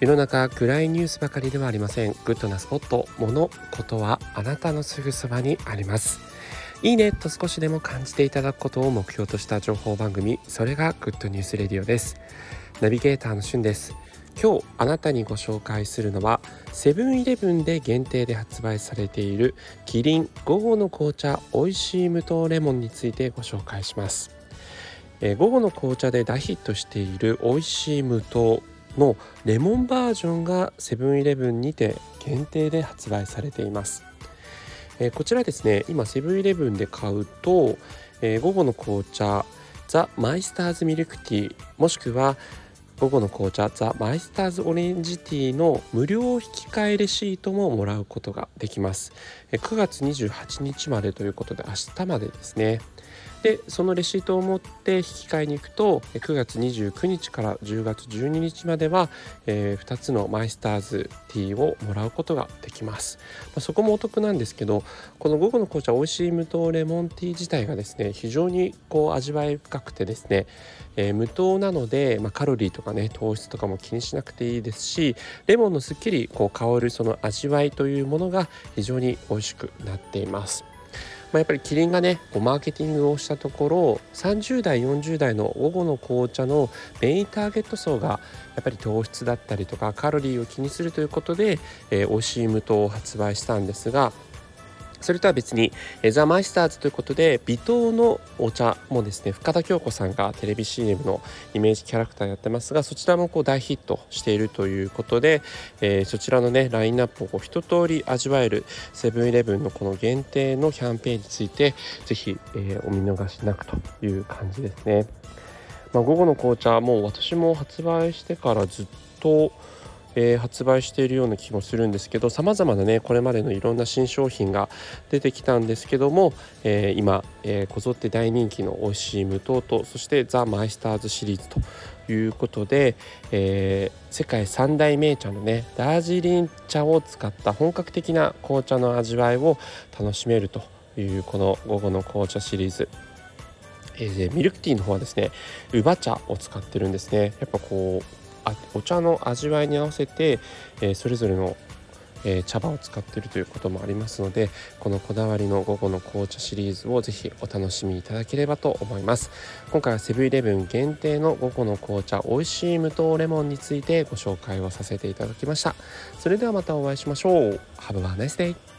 世の中暗いニュースばかりではありません。グッドなスポット。物ことはあなたのすぐそばにあります。いいねと少しでも感じていただくことを目標とした情報番組。それがグッドニュースレディオです。ナビゲーターのしゅんです。今日あなたにご紹介するのはセブンイレブンで限定で発売されているキリン。午後の紅茶。おいしい無糖レモンについてご紹介します。え午後の紅茶で大ヒットしている美味しい無糖のレモンバージョンがセブンイレブンにて限定で発売されています、えー、こちらですね今セブンイレブンで買うと、えー、午後の紅茶ザ・マイスターズミルクティーもしくは午後の紅茶ザ・マイスターズオレンジティーの無料引き換えレシートももらうことができます9月28日までということで明日までですねでそのレシートを持って引き換えに行くと9月29日から10月12日までは、えー、2つのマイスターズティーをもらうことができます、まあ、そこもお得なんですけどこの午後の紅茶美味しい無糖レモンティー自体がですね非常にこう味わい深くてですね、えー、無糖なので、まあ、カロリーとかね糖質とかも気にしなくていいですしレモンのすっきりこう香るその味わいというものが非常に美味しくなっています。まあ、やっぱりキリンがねこうマーケティングをしたところ30代40代の午後の紅茶のメインターゲット層がやっぱり糖質だったりとかカロリーを気にするということで、えー、美味しい無糖を発売したんですがそれとは別にザ・マイスターズということで微糖のお茶もですね深田恭子さんがテレビ CM のイメージキャラクターやってますがそちらもこう大ヒットしているということで、えー、そちらのねラインナップをこう一通り味わえるセブンイレブンのこの限定のキャンペーンについてぜひ、えー、お見逃しなくという感じですね。まあ、午後の紅茶もう私も発売してからずっとえー、発売しているような気もするんですけどさまざまなねこれまでのいろんな新商品が出てきたんですけども、えー、今、えー、こぞって大人気の美味しい無糖とそしてザ・マイスターズシリーズということで、え、世界三大名茶のねダージリン茶を使った本格的な紅茶の味わいを楽しめるというこの午後の紅茶シリーズ。えー、ミルクティーの方はですねウバ茶を使ってるんですね。やっぱこうお茶の味わいに合わせて、えー、それぞれのえー、茶葉を使っているということもありますのでこのこだわりの午後の紅茶シリーズをぜひお楽しみいただければと思います。今回はセブンイレブン限定の午後の紅茶美味しい無糖レモンについてご紹介をさせていただきました。それではまたお会いしましょう。Have a nice day